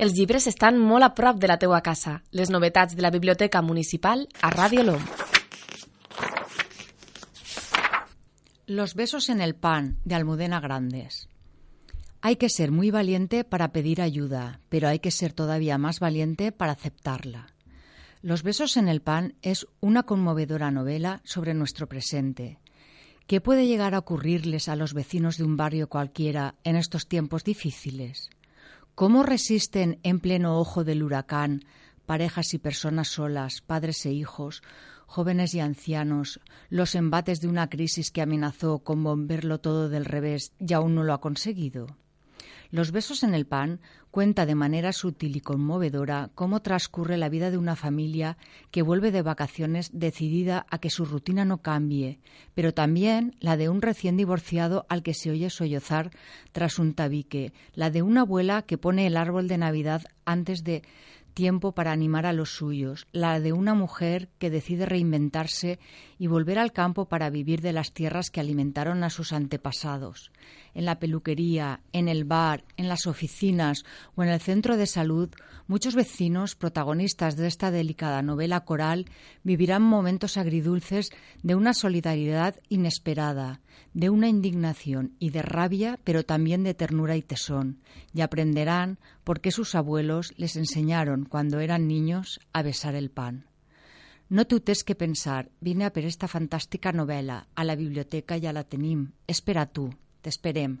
Els llibres estan molt a prop de la teua casa. Les novetats de la Biblioteca Municipal a Ràdio LOM. Los besos en el pan, de Almudena Grandes. Hay que ser muy valiente para pedir ayuda, pero hay que ser todavía más valiente para aceptarla. Los besos en el pan es una conmovedora novela sobre nuestro presente. ¿Qué puede llegar a ocurrirles a los vecinos de un barrio cualquiera en estos tiempos difíciles? ¿Cómo resisten en pleno ojo del huracán parejas y personas solas, padres e hijos, jóvenes y ancianos, los embates de una crisis que amenazó con volverlo todo del revés y aún no lo ha conseguido? Los besos en el pan cuenta de manera sutil y conmovedora cómo transcurre la vida de una familia que vuelve de vacaciones decidida a que su rutina no cambie, pero también la de un recién divorciado al que se oye sollozar tras un tabique, la de una abuela que pone el árbol de Navidad antes de tiempo para animar a los suyos, la de una mujer que decide reinventarse y volver al campo para vivir de las tierras que alimentaron a sus antepasados. En la peluquería, en el bar, en las oficinas o en el centro de salud, muchos vecinos, protagonistas de esta delicada novela coral, vivirán momentos agridulces de una solidaridad inesperada, de una indignación y de rabia, pero también de ternura y tesón, y aprenderán por qué sus abuelos les enseñaron cuando eran niños a besar el pan. No tutes que pensar, vine a per esta fantàstica novel·la, a la biblioteca ja la tenim, espera tu, t'esperem.